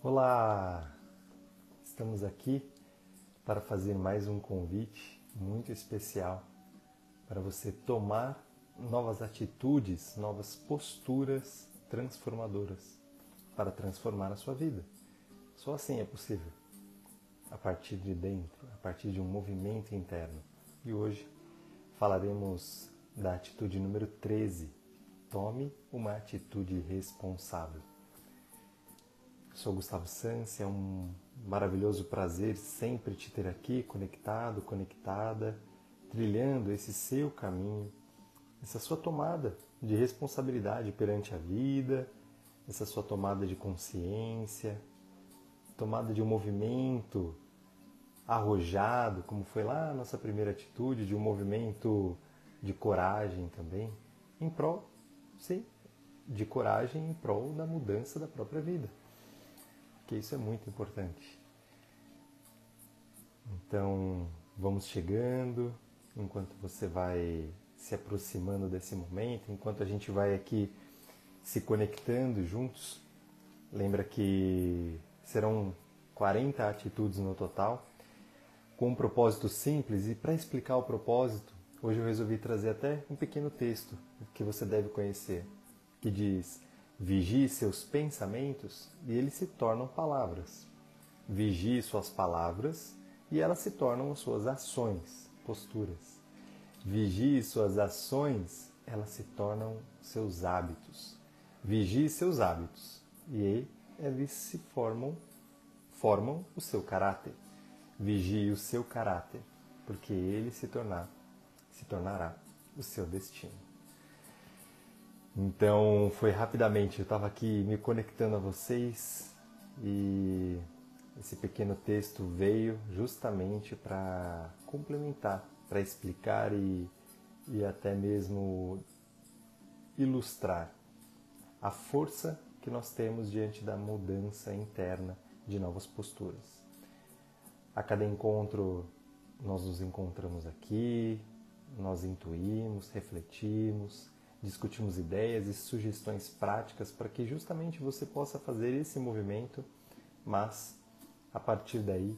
Olá! Estamos aqui para fazer mais um convite muito especial para você tomar novas atitudes, novas posturas transformadoras para transformar a sua vida. Só assim é possível, a partir de dentro, a partir de um movimento interno. E hoje falaremos da atitude número 13. Tome uma atitude responsável. Sou Gustavo Sansi, é um maravilhoso prazer sempre te ter aqui conectado, conectada, trilhando esse seu caminho, essa sua tomada de responsabilidade perante a vida, essa sua tomada de consciência, tomada de um movimento arrojado, como foi lá a nossa primeira atitude, de um movimento de coragem também, em prol, sim, de coragem em prol da mudança da própria vida porque isso é muito importante. Então, vamos chegando, enquanto você vai se aproximando desse momento, enquanto a gente vai aqui se conectando juntos. Lembra que serão 40 atitudes no total, com um propósito simples, e para explicar o propósito, hoje eu resolvi trazer até um pequeno texto que você deve conhecer, que diz: Vigie seus pensamentos e eles se tornam palavras. Vigie suas palavras e elas se tornam as suas ações, posturas. Vigie suas ações, elas se tornam seus hábitos. Vigie seus hábitos e eles se formam, formam o seu caráter. Vigie o seu caráter, porque ele se tornar, se tornará o seu destino. Então foi rapidamente, eu estava aqui me conectando a vocês e esse pequeno texto veio justamente para complementar, para explicar e, e até mesmo ilustrar a força que nós temos diante da mudança interna de novas posturas. A cada encontro nós nos encontramos aqui, nós intuímos, refletimos, discutimos ideias e sugestões práticas para que justamente você possa fazer esse movimento, mas a partir daí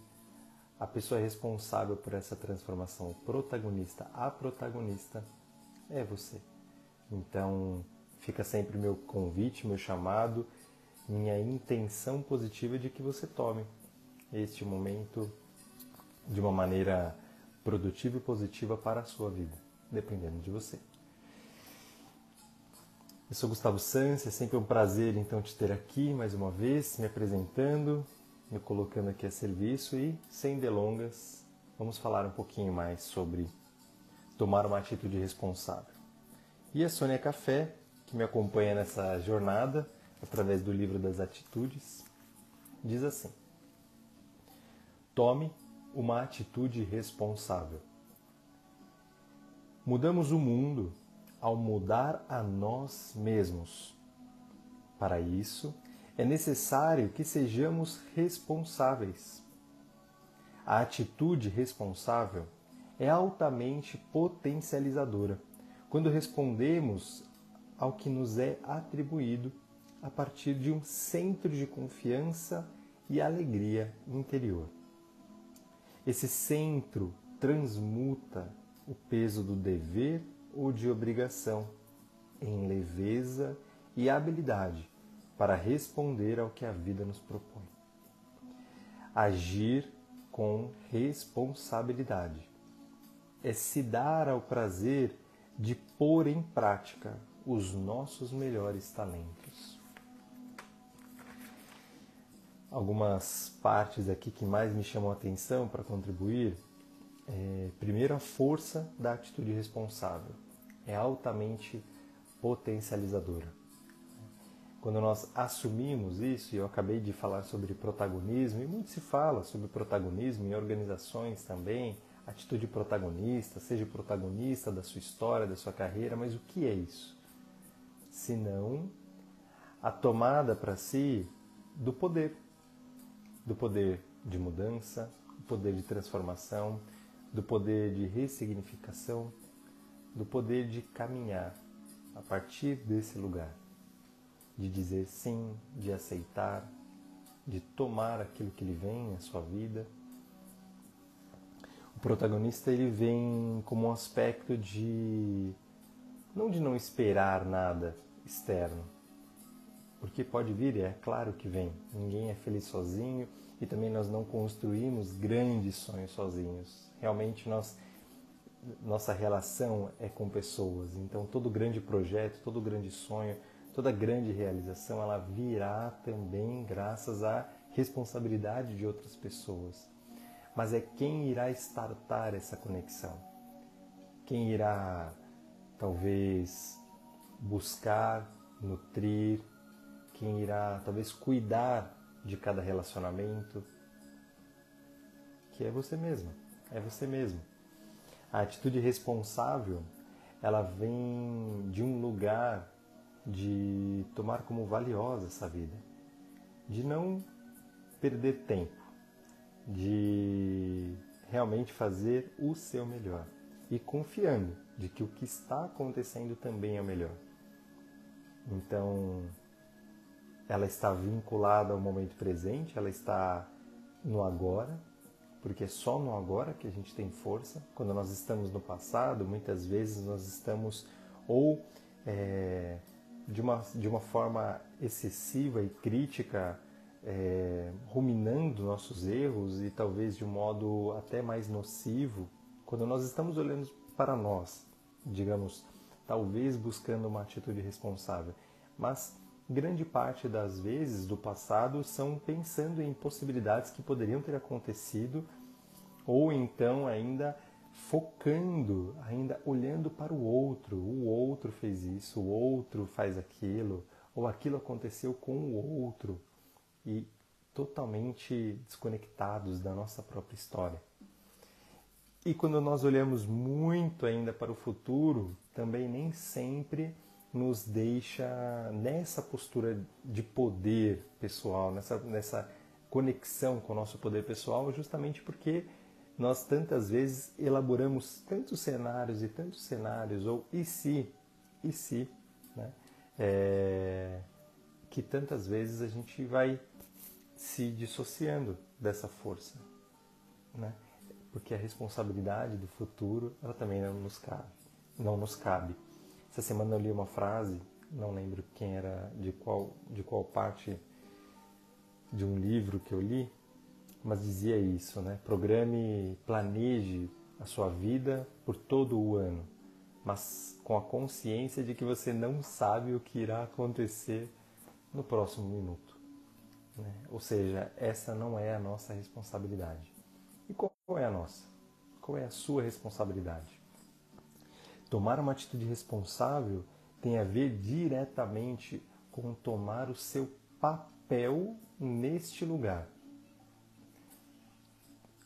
a pessoa responsável por essa transformação, o protagonista, a protagonista é você. Então fica sempre meu convite, meu chamado, minha intenção positiva de que você tome este momento de uma maneira produtiva e positiva para a sua vida, dependendo de você. Eu sou Gustavo Sanz, é sempre um prazer então te ter aqui mais uma vez, me apresentando, me colocando aqui a serviço e, sem delongas, vamos falar um pouquinho mais sobre tomar uma atitude responsável. E a Sônia Café, que me acompanha nessa jornada através do livro das atitudes, diz assim: Tome uma atitude responsável. Mudamos o mundo ao mudar a nós mesmos. Para isso, é necessário que sejamos responsáveis. A atitude responsável é altamente potencializadora quando respondemos ao que nos é atribuído a partir de um centro de confiança e alegria interior. Esse centro transmuta o peso do dever ou de obrigação, em leveza e habilidade para responder ao que a vida nos propõe. Agir com responsabilidade é se dar ao prazer de pôr em prática os nossos melhores talentos. Algumas partes aqui que mais me chamam a atenção para contribuir é, primeiro, a força da atitude responsável é altamente potencializadora. Quando nós assumimos isso, e eu acabei de falar sobre protagonismo, e muito se fala sobre protagonismo em organizações também, atitude protagonista, seja protagonista da sua história, da sua carreira, mas o que é isso? Senão a tomada para si do poder, do poder de mudança, do poder de transformação, do poder de ressignificação, do poder de caminhar a partir desse lugar, de dizer sim, de aceitar, de tomar aquilo que lhe vem, a sua vida. O protagonista ele vem como um aspecto de não de não esperar nada externo, porque pode vir, é claro que vem. Ninguém é feliz sozinho e também nós não construímos grandes sonhos sozinhos. Realmente nós nossa relação é com pessoas. Então todo grande projeto, todo grande sonho, toda grande realização, ela virá também graças à responsabilidade de outras pessoas. Mas é quem irá startar essa conexão. Quem irá talvez buscar, nutrir, quem irá talvez cuidar de cada relacionamento, que é você mesmo, é você mesmo. A atitude responsável, ela vem de um lugar de tomar como valiosa essa vida, de não perder tempo, de realmente fazer o seu melhor. E confiando de que o que está acontecendo também é o melhor. Então, ela está vinculada ao momento presente, ela está no agora, porque é só no agora que a gente tem força. Quando nós estamos no passado, muitas vezes nós estamos ou é, de, uma, de uma forma excessiva e crítica, é, ruminando nossos erros e talvez de um modo até mais nocivo, quando nós estamos olhando para nós, digamos, talvez buscando uma atitude responsável, mas grande parte das vezes do passado são pensando em possibilidades que poderiam ter acontecido ou então ainda focando, ainda olhando para o outro. O outro fez isso, o outro faz aquilo, ou aquilo aconteceu com o outro e totalmente desconectados da nossa própria história. E quando nós olhamos muito ainda para o futuro, também nem sempre nos deixa nessa postura de poder pessoal, nessa, nessa conexão com o nosso poder pessoal, justamente porque nós tantas vezes elaboramos tantos cenários e tantos cenários, ou e se, e se, né? É, que tantas vezes a gente vai se dissociando dessa força, né? Porque a responsabilidade do futuro, ela também não nos cabe, não nos cabe. Essa semana eu li uma frase, não lembro quem era, de qual, de qual parte de um livro que eu li, mas dizia isso, né? Programe, planeje a sua vida por todo o ano, mas com a consciência de que você não sabe o que irá acontecer no próximo minuto. Né? Ou seja, essa não é a nossa responsabilidade. E qual é a nossa? Qual é a sua responsabilidade? Tomar uma atitude responsável tem a ver diretamente com tomar o seu papel neste lugar.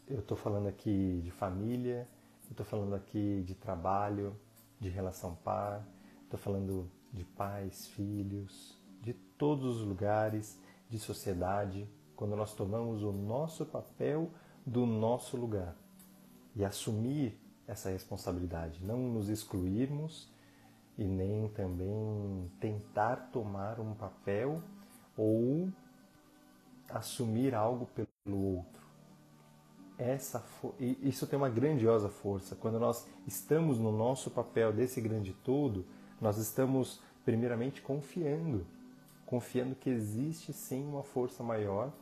Eu estou falando aqui de família, estou falando aqui de trabalho, de relação par, estou falando de pais, filhos, de todos os lugares, de sociedade, quando nós tomamos o nosso papel do nosso lugar e assumir essa responsabilidade, não nos excluirmos e nem também tentar tomar um papel ou assumir algo pelo outro. Essa isso tem uma grandiosa força. Quando nós estamos no nosso papel desse grande todo, nós estamos primeiramente confiando, confiando que existe sim uma força maior,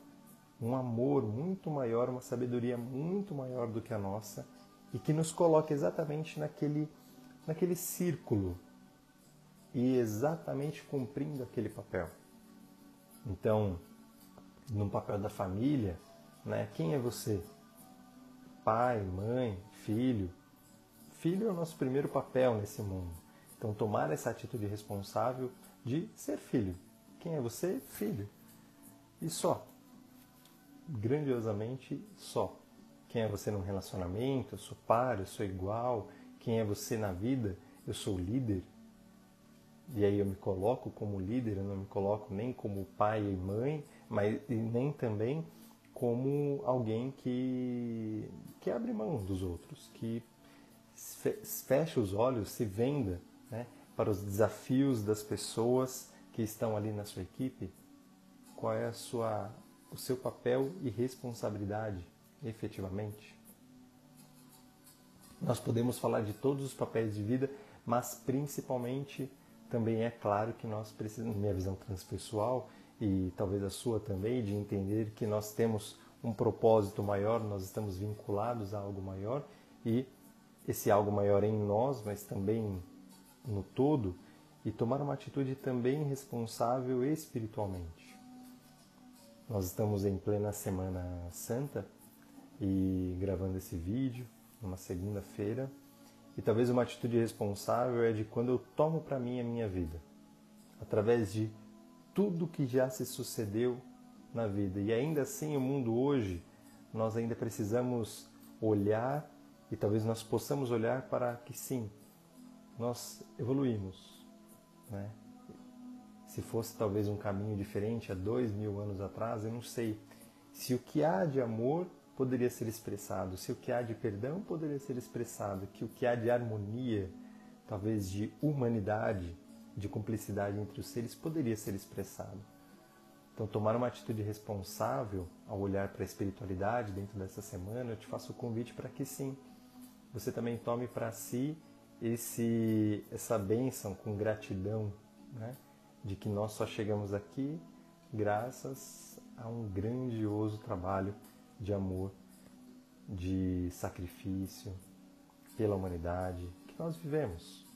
um amor muito maior, uma sabedoria muito maior do que a nossa e que nos coloca exatamente naquele, naquele círculo e exatamente cumprindo aquele papel. Então, no papel da família, né, quem é você? Pai, mãe, filho. Filho é o nosso primeiro papel nesse mundo. Então, tomar essa atitude responsável de ser filho. Quem é você? Filho. E só. Grandiosamente só. Quem é você num relacionamento? Eu sou par, eu sou igual. Quem é você na vida? Eu sou líder. E aí eu me coloco como líder, eu não me coloco nem como pai e mãe, mas e nem também como alguém que, que abre mão dos outros, que fecha os olhos, se venda né, para os desafios das pessoas que estão ali na sua equipe. Qual é a sua o seu papel e responsabilidade efetivamente? Nós podemos falar de todos os papéis de vida, mas principalmente também é claro que nós precisamos, minha visão transpessoal e talvez a sua também, de entender que nós temos um propósito maior, nós estamos vinculados a algo maior e esse algo maior em nós, mas também no todo, e tomar uma atitude também responsável espiritualmente. Nós estamos em plena Semana Santa e gravando esse vídeo numa segunda-feira. E talvez uma atitude responsável é de quando eu tomo para mim a minha vida, através de tudo que já se sucedeu na vida. E ainda assim, o mundo hoje, nós ainda precisamos olhar e talvez nós possamos olhar para que sim, nós evoluímos. Né? Se fosse talvez um caminho diferente há dois mil anos atrás, eu não sei se o que há de amor poderia ser expressado, se o que há de perdão poderia ser expressado, que o que há de harmonia, talvez de humanidade, de cumplicidade entre os seres poderia ser expressado. Então, tomar uma atitude responsável ao olhar para a espiritualidade dentro dessa semana, eu te faço o convite para que sim, você também tome para si esse, essa bênção com gratidão, né? de que nós só chegamos aqui graças a um grandioso trabalho de amor, de sacrifício pela humanidade que nós vivemos.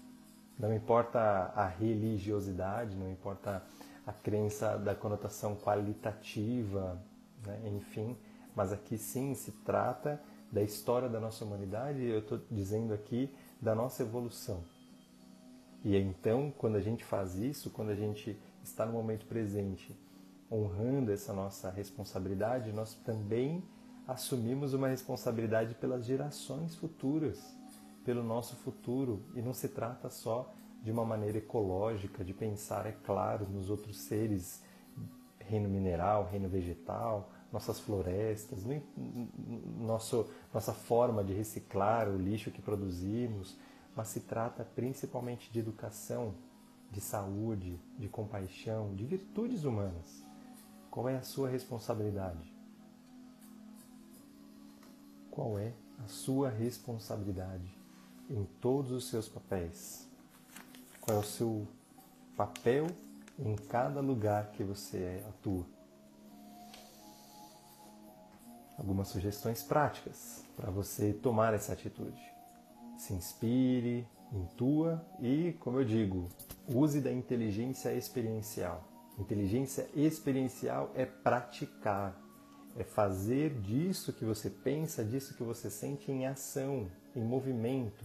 Não importa a religiosidade, não importa a crença da conotação qualitativa, né? enfim, mas aqui sim se trata da história da nossa humanidade eu estou dizendo aqui da nossa evolução. E então, quando a gente faz isso, quando a gente está no momento presente, honrando essa nossa responsabilidade, nós também assumimos uma responsabilidade pelas gerações futuras, pelo nosso futuro. E não se trata só de uma maneira ecológica, de pensar, é claro, nos outros seres, reino mineral, reino vegetal, nossas florestas, nosso, nossa forma de reciclar o lixo que produzimos, mas se trata principalmente de educação, de saúde, de compaixão, de virtudes humanas. Qual é a sua responsabilidade? Qual é a sua responsabilidade em todos os seus papéis. Qual é o seu papel em cada lugar que você atua. Algumas sugestões práticas para você tomar essa atitude. Se inspire, intua e, como eu digo, use da inteligência experiencial. Inteligência experiencial é praticar, é fazer disso que você pensa, disso que você sente em ação, em movimento.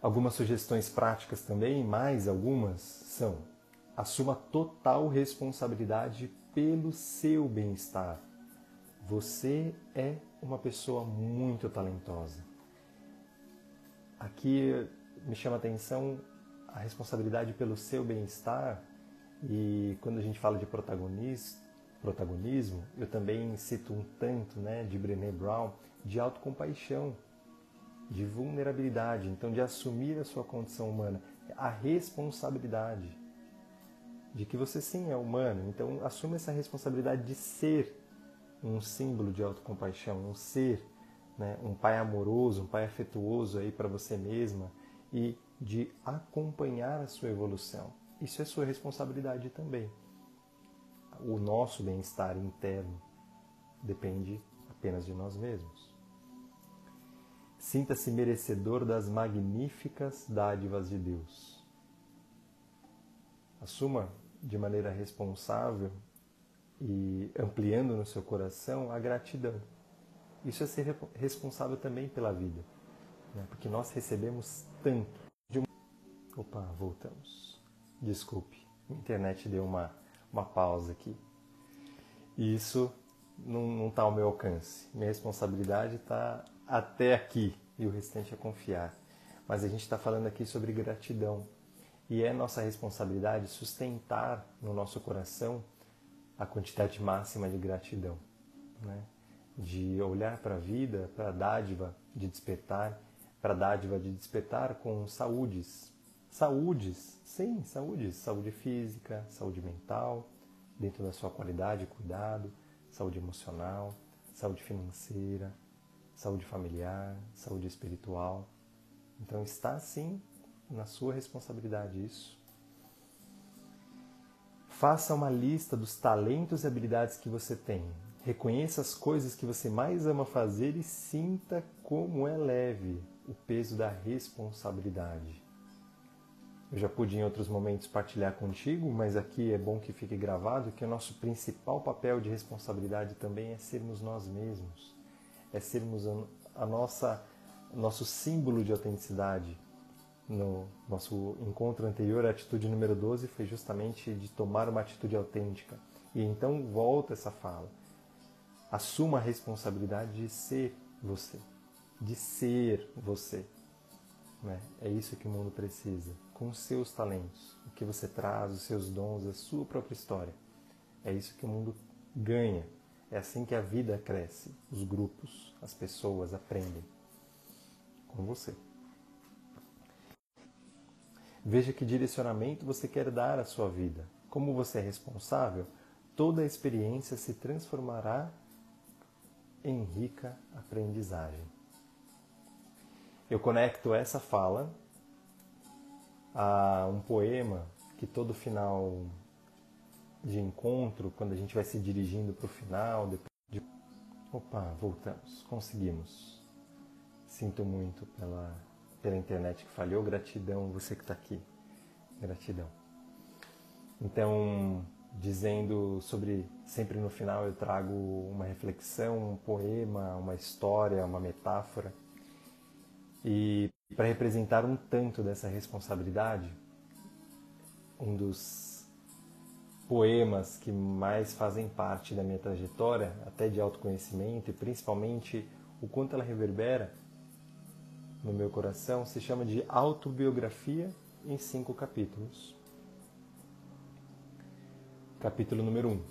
Algumas sugestões práticas também, mais algumas, são: assuma total responsabilidade pelo seu bem-estar. Você é uma pessoa muito talentosa. Aqui me chama a atenção a responsabilidade pelo seu bem-estar e quando a gente fala de protagonista, protagonismo, eu também cito um tanto né, de Brené Brown de autocompaixão, de vulnerabilidade, então de assumir a sua condição humana, a responsabilidade de que você sim é humano, então assume essa responsabilidade de ser um símbolo de autocompaixão, um ser, né, um pai amoroso, um pai afetuoso aí para você mesma e de acompanhar a sua evolução. Isso é sua responsabilidade também o nosso bem-estar interno depende apenas de nós mesmos. Sinta-se merecedor das magníficas dádivas de Deus. Assuma de maneira responsável e ampliando no seu coração a gratidão. Isso é ser responsável também pela vida, né? porque nós recebemos tanto. De uma... Opa, voltamos. Desculpe, a internet deu uma uma pausa aqui. E isso não está ao meu alcance. Minha responsabilidade está até aqui e o restante é confiar. Mas a gente está falando aqui sobre gratidão. E é nossa responsabilidade sustentar no nosso coração a quantidade máxima de gratidão. Né? De olhar para a vida, para a dádiva de despertar, para a dádiva de despertar com saúdes, Saúdes, sim, saúde, saúde física, saúde mental, dentro da sua qualidade, cuidado, saúde emocional, saúde financeira, saúde familiar, saúde espiritual. Então está sim na sua responsabilidade isso. Faça uma lista dos talentos e habilidades que você tem. Reconheça as coisas que você mais ama fazer e sinta como é leve o peso da responsabilidade. Eu já pude em outros momentos partilhar contigo, mas aqui é bom que fique gravado que o nosso principal papel de responsabilidade também é sermos nós mesmos, é sermos a nossa nosso símbolo de autenticidade. No nosso encontro anterior, a atitude número 12 foi justamente de tomar uma atitude autêntica. E então volta essa fala. Assuma a responsabilidade de ser você, de ser você. Né? É isso que o mundo precisa. Com os seus talentos, o que você traz, os seus dons, a sua própria história. É isso que o mundo ganha. É assim que a vida cresce. Os grupos, as pessoas aprendem com você. Veja que direcionamento você quer dar à sua vida. Como você é responsável, toda a experiência se transformará em rica aprendizagem. Eu conecto essa fala a um poema que todo final de encontro, quando a gente vai se dirigindo para o final, depois de... opa, voltamos, conseguimos. Sinto muito pela, pela internet que falhou. Gratidão, você que está aqui. Gratidão. Então, dizendo sobre. Sempre no final eu trago uma reflexão, um poema, uma história, uma metáfora. E para representar um tanto dessa responsabilidade, um dos poemas que mais fazem parte da minha trajetória, até de autoconhecimento e principalmente o quanto ela reverbera, no meu coração se chama de Autobiografia em cinco capítulos. Capítulo número 1. Um.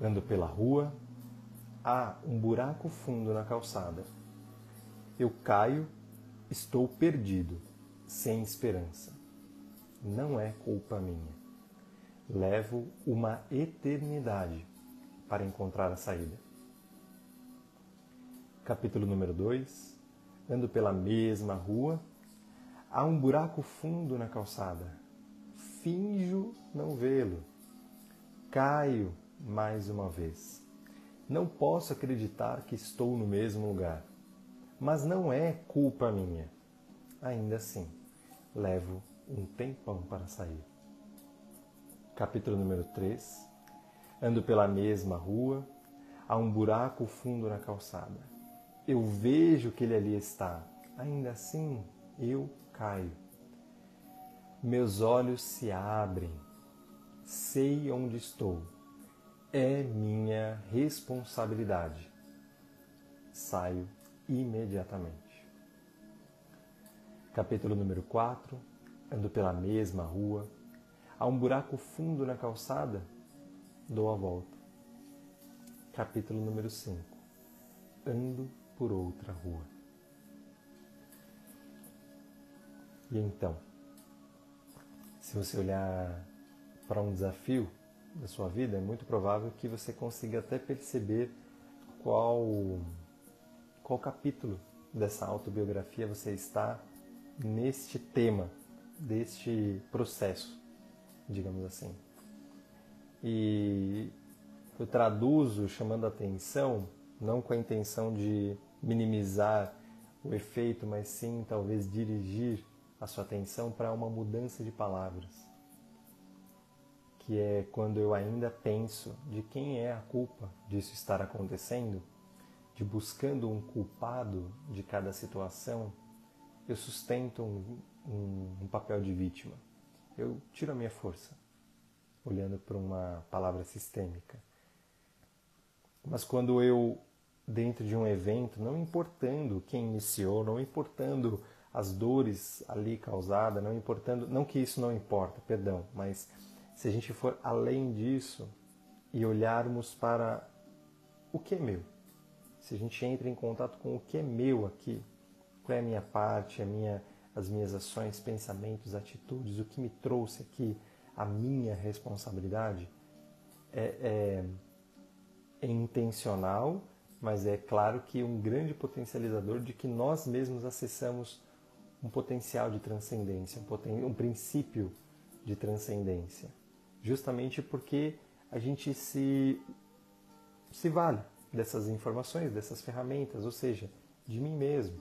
Ando pela rua, há um buraco fundo na calçada. Eu caio, estou perdido, sem esperança. Não é culpa minha. Levo uma eternidade para encontrar a saída. Capítulo número 2 ando pela mesma rua, há um buraco fundo na calçada. Finjo não vê-lo. Caio mais uma vez. Não posso acreditar que estou no mesmo lugar. Mas não é culpa minha. Ainda assim, levo um tempão para sair. Capítulo número 3. Ando pela mesma rua, há um buraco fundo na calçada eu vejo que ele ali está, ainda assim eu caio. Meus olhos se abrem, sei onde estou, é minha responsabilidade. Saio imediatamente. Capítulo número 4. Ando pela mesma rua. Há um buraco fundo na calçada. Dou a volta. Capítulo número 5. Ando por outra rua. E então, se você olhar para um desafio da sua vida, é muito provável que você consiga até perceber qual qual capítulo dessa autobiografia você está neste tema, deste processo, digamos assim. E eu traduzo chamando a atenção, não com a intenção de minimizar o efeito, mas sim talvez dirigir a sua atenção para uma mudança de palavras. Que é quando eu ainda penso de quem é a culpa disso estar acontecendo, de buscando um culpado de cada situação, eu sustento um, um, um papel de vítima. Eu tiro a minha força, olhando para uma palavra sistêmica. Mas quando eu dentro de um evento, não importando quem iniciou, não importando as dores ali causadas, não importando, não que isso não importa, perdão, mas se a gente for além disso e olharmos para o que é meu, se a gente entra em contato com o que é meu aqui, qual é a minha parte, a minha, as minhas ações, pensamentos, atitudes, o que me trouxe aqui, a minha responsabilidade, é, é, é intencional, mas é claro que um grande potencializador de que nós mesmos acessamos um potencial de transcendência, um, poten um princípio de transcendência, justamente porque a gente se, se vale dessas informações, dessas ferramentas, ou seja, de mim mesmo.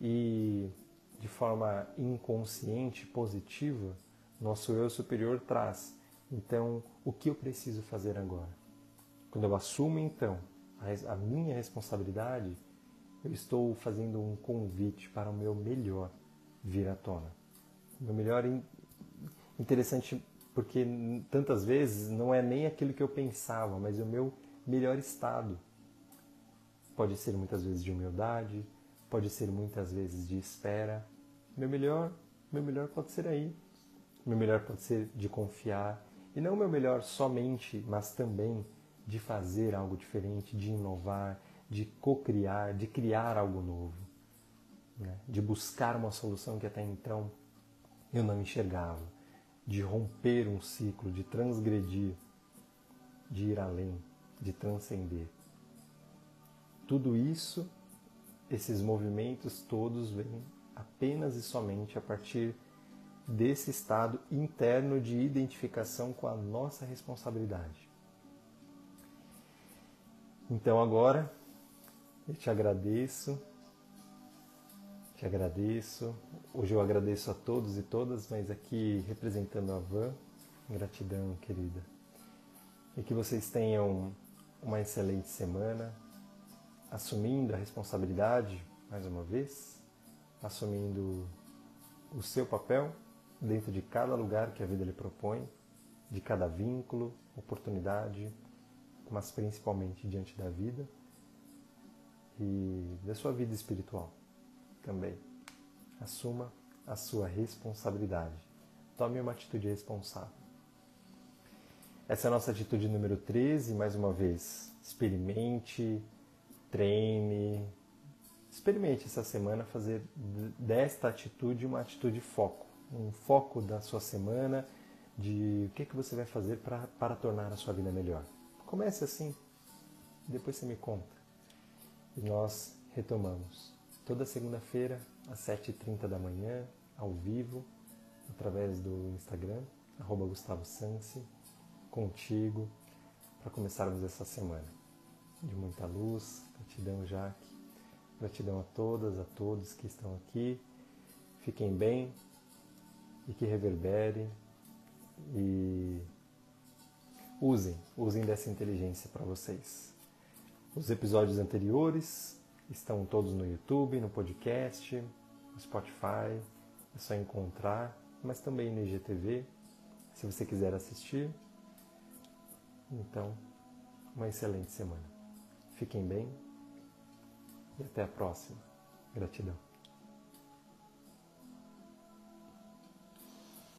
E de forma inconsciente, positiva, nosso eu superior traz. Então, o que eu preciso fazer agora? Quando eu assumo, então, a minha responsabilidade, eu estou fazendo um convite para o meu melhor vir à tona. Meu melhor interessante porque tantas vezes não é nem aquilo que eu pensava, mas o meu melhor estado. Pode ser muitas vezes de humildade, pode ser muitas vezes de espera. Meu melhor, meu melhor pode ser aí. Meu melhor pode ser de confiar e não meu melhor somente, mas também de fazer algo diferente, de inovar, de co-criar, de criar algo novo, né? de buscar uma solução que até então eu não enxergava, de romper um ciclo, de transgredir, de ir além, de transcender. Tudo isso, esses movimentos todos vêm apenas e somente a partir desse estado interno de identificação com a nossa responsabilidade. Então agora eu te agradeço, te agradeço. Hoje eu agradeço a todos e todas, mas aqui representando a Van, gratidão querida. E que vocês tenham uma excelente semana, assumindo a responsabilidade, mais uma vez, assumindo o seu papel dentro de cada lugar que a vida lhe propõe, de cada vínculo, oportunidade, mas principalmente diante da vida e da sua vida espiritual também. Assuma a sua responsabilidade. Tome uma atitude responsável. Essa é a nossa atitude número 13, mais uma vez. Experimente, treine, experimente essa semana fazer desta atitude uma atitude foco, um foco da sua semana de o que, que você vai fazer pra, para tornar a sua vida melhor. Comece assim, depois você me conta. E nós retomamos toda segunda-feira às 7h30 da manhã, ao vivo, através do Instagram, arroba Gustavo Sansi, contigo, para começarmos essa semana. De muita luz, gratidão Jaque, gratidão a todas, a todos que estão aqui. Fiquem bem e que reverbere e usem, usem dessa inteligência para vocês. Os episódios anteriores estão todos no YouTube, no podcast, no Spotify, é só encontrar, mas também no IGTV, se você quiser assistir. Então, uma excelente semana. Fiquem bem e até a próxima. Gratidão.